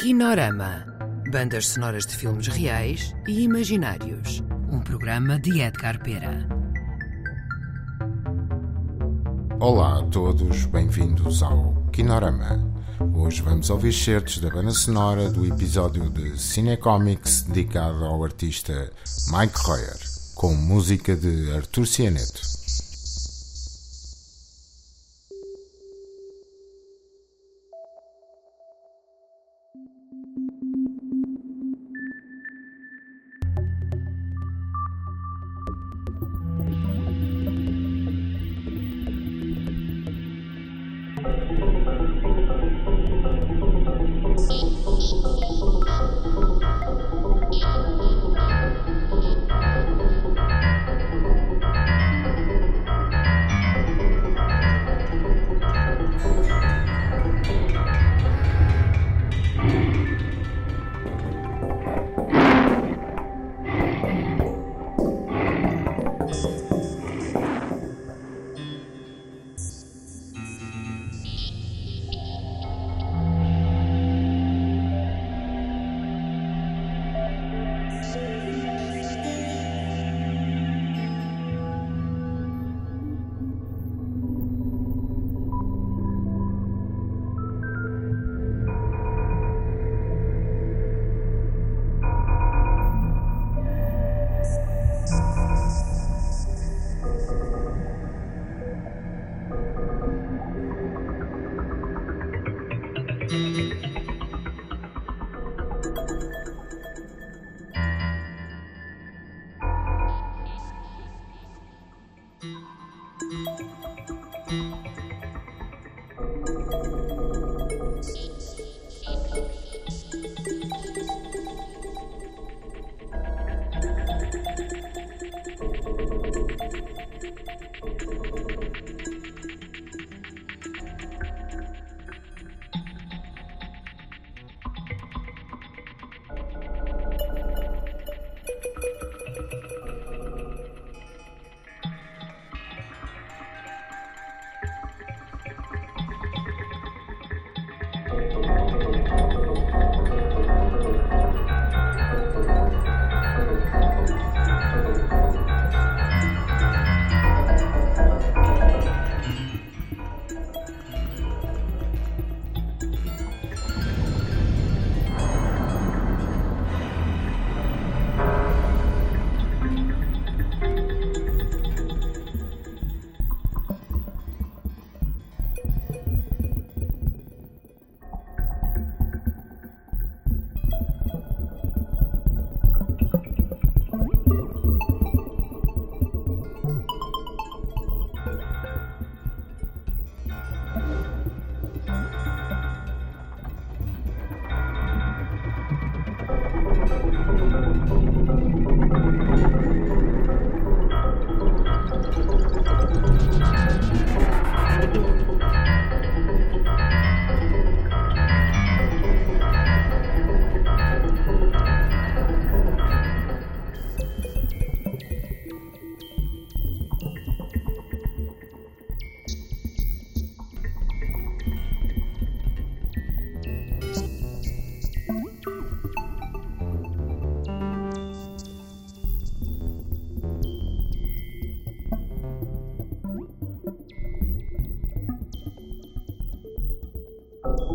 Kinorama. Bandas sonoras de filmes reais e imaginários. Um programa de Edgar Pera. Olá a todos, bem-vindos ao Kinorama. Hoje vamos ouvir certos da banda sonora do episódio de Cinecomics dedicado ao artista Mike Royer, com música de Artur Cianeto.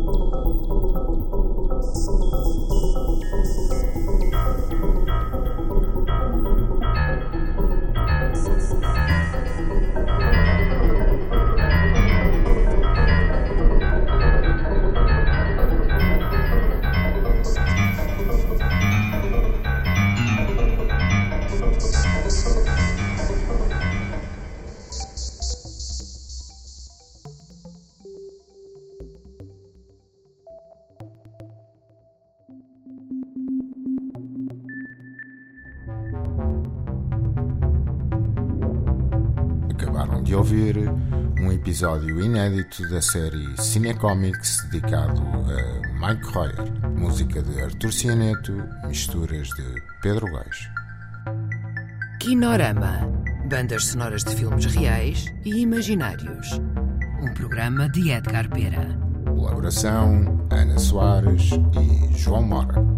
Thank you. Acabaram de ouvir um episódio inédito da série Cinecomics dedicado a Mike Royer, música de Artur Cianeto, misturas de Pedro Gais. Kinorama. Bandas sonoras de filmes reais e imaginários. Um programa de Edgar Pera. Colaboração Ana Soares e João Mora.